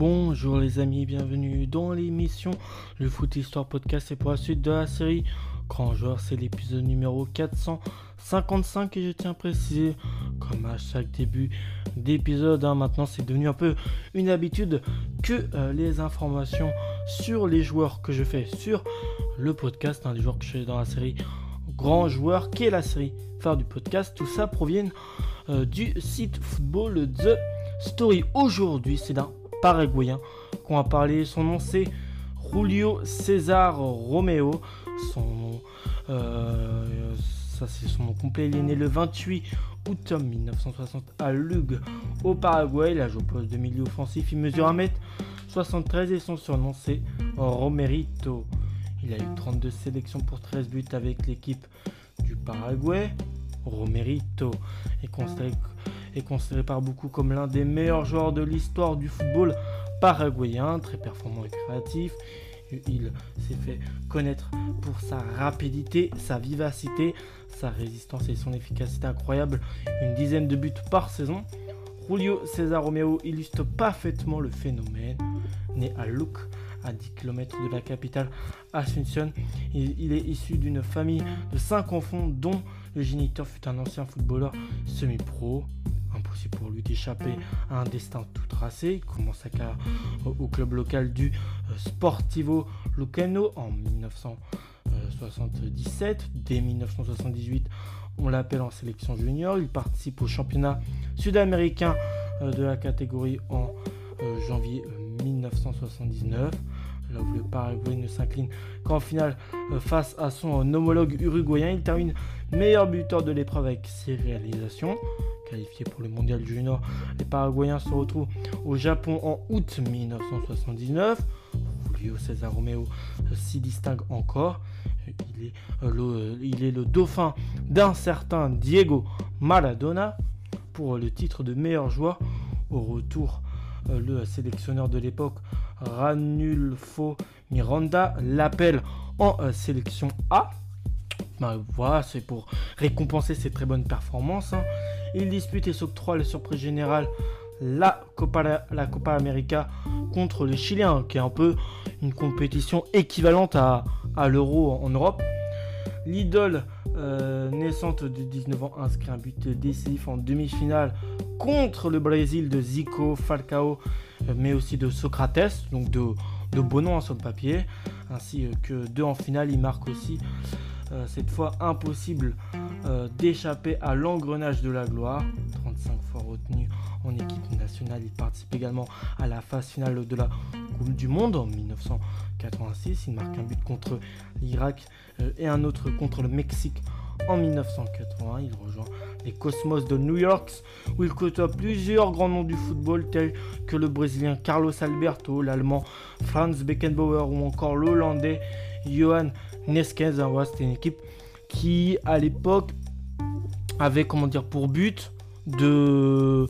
Bonjour les amis, bienvenue dans l'émission Le Foot Histoire Podcast et pour la suite de la série Grand Joueur, c'est l'épisode numéro 455 et je tiens à préciser, comme à chaque début d'épisode, hein, maintenant c'est devenu un peu une habitude que euh, les informations sur les joueurs que je fais sur le podcast, hein, les joueurs que je fais dans la série Grand Joueur, qui est la série phare du podcast, tout ça proviennent euh, du site Football The Story. Aujourd'hui, c'est d'un Paraguayen qu'on va parler. Son nom c'est Julio César Romeo. Son nom, euh, ça c'est son nom complet. Il est né le 28 août 1960 à Lug au Paraguay. Il a joué au poste de milieu offensif. Il mesure 1m73 et son surnom c'est Romerito. Il a eu 32 sélections pour 13 buts avec l'équipe du Paraguay. Romerito est considéré, est considéré par beaucoup comme l'un des meilleurs joueurs de l'histoire du football paraguayen, très performant et créatif. Il s'est fait connaître pour sa rapidité, sa vivacité, sa résistance et son efficacité incroyable. Une dizaine de buts par saison. Julio César Romeo illustre parfaitement le phénomène. Né à Luc, à 10 km de la capitale Asunción, il, est issu d'une famille de 5 enfants dont le géniteur fut un ancien footballeur semi-pro. Impossible pour lui d'échapper à un destin tout tracé. Il commence sa carrière au club local du euh, Sportivo Lucano en 1977. Dès 1978, on l'appelle en sélection junior. Il participe au championnat sud-américain euh, de la catégorie en euh, janvier 1979 là où le Paraguay ne s'incline qu'en finale euh, face à son homologue uruguayen. Il termine meilleur buteur de l'épreuve avec ses réalisations. Qualifié pour le mondial junior, les Paraguayens se retrouvent au Japon en août 1979. Julio César Romeo euh, s'y distingue encore. Il est, euh, le, il est le dauphin d'un certain Diego Maradona pour le titre de meilleur joueur. Au retour, le sélectionneur de l'époque Ranulfo Miranda l'appelle en euh, sélection A. Bah, voilà, c'est pour récompenser ses très bonnes performances. Hein. Il dispute et s'octroie la surprise générale la Copa, la Copa América contre les Chiliens, qui est un peu une compétition équivalente à, l'Euro en, Europe. L'idole euh, naissante de 19 ans inscrit un but décisif en demi-finale contre le Brésil de Zico, Falcao mais aussi de Socrates, donc de, de beaux noms hein, sur le papier, ainsi que deux en finale. Il marque aussi euh, cette fois impossible euh, d'échapper à l'engrenage de la gloire. 35 fois retenu en équipe nationale, il participe également à la phase finale de la Coupe du Monde en 1986. Il marque un but contre l'Irak et un autre contre le Mexique en 1980. Il rejoint les Cosmos de New York, où il côtoie plusieurs grands noms du football tels que le Brésilien Carlos Alberto, l'Allemand Franz Beckenbauer ou encore l'Hollandais Johan Neskens. C'était une équipe qui, à l'époque, avait comment dire pour but de.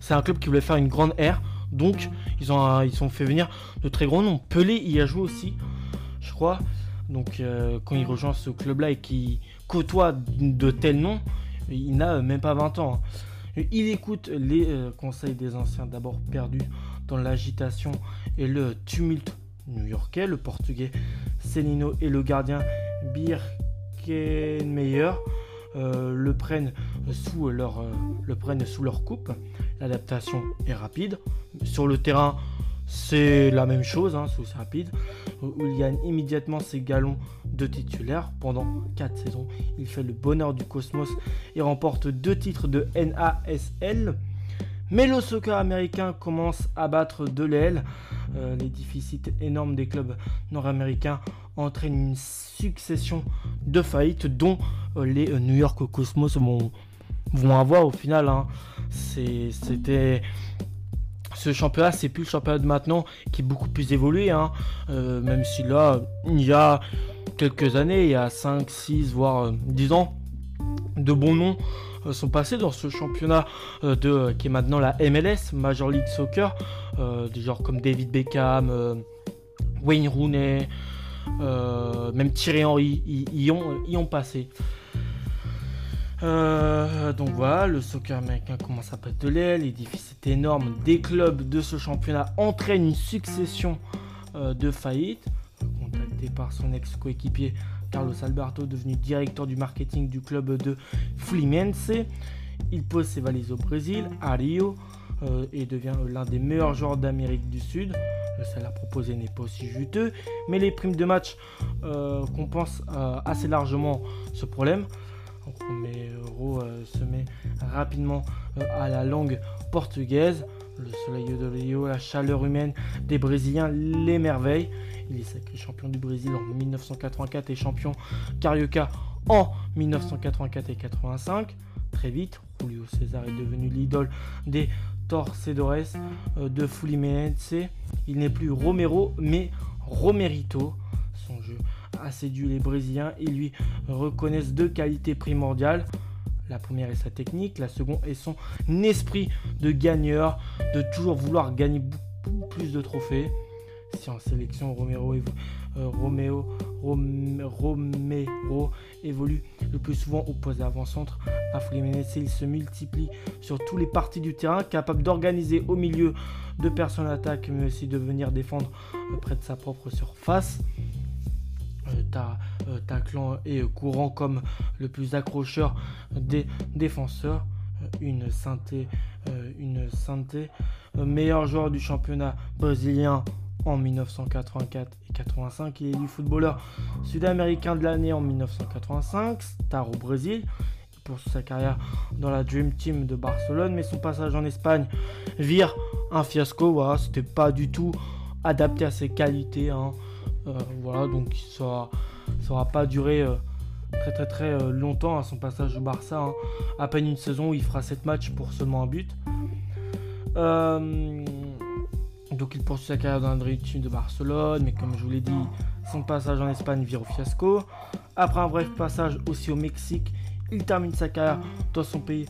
C'est un club qui voulait faire une grande ère. Donc, ils ont, fait venir de très grands noms. Pelé y a joué aussi, je crois. Donc, euh, quand il rejoint ce club-là et qu'il côtoie de tels noms, il n'a même pas 20 ans. Hein. Il écoute les euh, conseils des anciens, d'abord perdus dans l'agitation et le tumulte new-yorkais. Le portugais Celino et le gardien Birkenmeyer euh, le, prennent sous leur, euh, le prennent sous leur coupe. L'adaptation est rapide. Sur le terrain, c'est la même chose, hein, c'est rapide. il gagne immédiatement ses galons de titulaire pendant 4 saisons. Il fait le bonheur du cosmos et remporte deux titres de NASL. Mais le soccer américain commence à battre de l'aile. Euh, les déficits énormes des clubs nord-américains entraînent une succession de faillites dont euh, les New York Cosmos vont, vont avoir au final. Hein. C'était ce championnat, c'est plus le championnat de maintenant qui est beaucoup plus évolué. Hein. Euh, même si là, il y a quelques années, il y a 5, 6, voire 10 euh, ans, de bons noms euh, sont passés dans ce championnat de, qui est maintenant la MLS, Major League Soccer. des joueurs comme David Beckham, Wayne Rooney, même Thierry Henry ont, y ont passé. Euh, donc voilà, le soccer américain commence à battre de l'aile, les déficits énormes des clubs de ce championnat entraînent une succession euh, de faillites. Contacté par son ex-coéquipier Carlos Alberto, devenu directeur du marketing du club de Fluminense, il pose ses valises au Brésil, à Rio, euh, et devient l'un des meilleurs joueurs d'Amérique du Sud. Le salaire proposé n'est pas aussi juteux, mais les primes de match compensent assez largement ce problème. Romero euh, se met rapidement euh, à la langue portugaise. Le soleil de Rio, la chaleur humaine des Brésiliens l'émerveille. Il est sacré champion du Brésil en 1984 et champion Carioca en 1984 et 85. Très vite, Julio César est devenu l'idole des torcedores euh, de Fluminense. Il n'est plus Romero, mais Romerito. A séduit les Brésiliens et lui reconnaissent deux qualités primordiales. La première est sa technique, la seconde est son esprit de gagneur, de toujours vouloir gagner beaucoup plus de trophées. Si en sélection Romero, euh, Romero évolue le plus souvent au poste d'avant-centre, à Fluminense il se multiplie sur tous les parties du terrain, capable d'organiser au milieu de personnes attaque, mais aussi de venir défendre près de sa propre surface. Euh, ta, euh, ta clan est courant comme le plus accrocheur des défenseurs. Euh, une synthé, une meilleur joueur du championnat brésilien en 1984 et 85. Il est du footballeur sud-américain de l'année en 1985, star au Brésil. Il poursuit sa carrière dans la Dream Team de Barcelone, mais son passage en Espagne vire un fiasco. Voilà, c'était pas du tout adapté à ses qualités. Hein. Euh, voilà, donc ça n'aura pas duré euh, très très très euh, longtemps à son passage au Barça. Hein. À peine une saison où il fera 7 matchs pour seulement un but. donc il poursuit sa carrière dans la team de Barcelone, mais comme je vous l'ai dit, son passage en Espagne vire au fiasco. Après un bref passage aussi au Mexique, il termine sa carrière dans son pays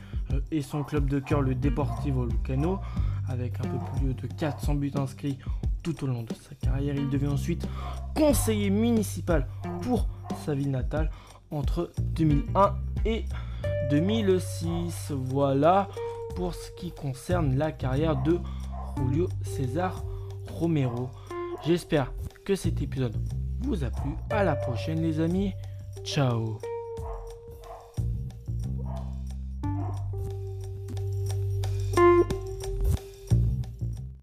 et son club de cœur, le Deportivo Lucano, avec un peu plus de 400 buts inscrits tout au long de sa carrière. Il devient ensuite conseiller municipal pour sa ville natale entre 2001 et 2006. Voilà pour ce qui concerne la carrière de Julio César Romero. J'espère que cet épisode vous a plu. À la prochaine les amis. Ciao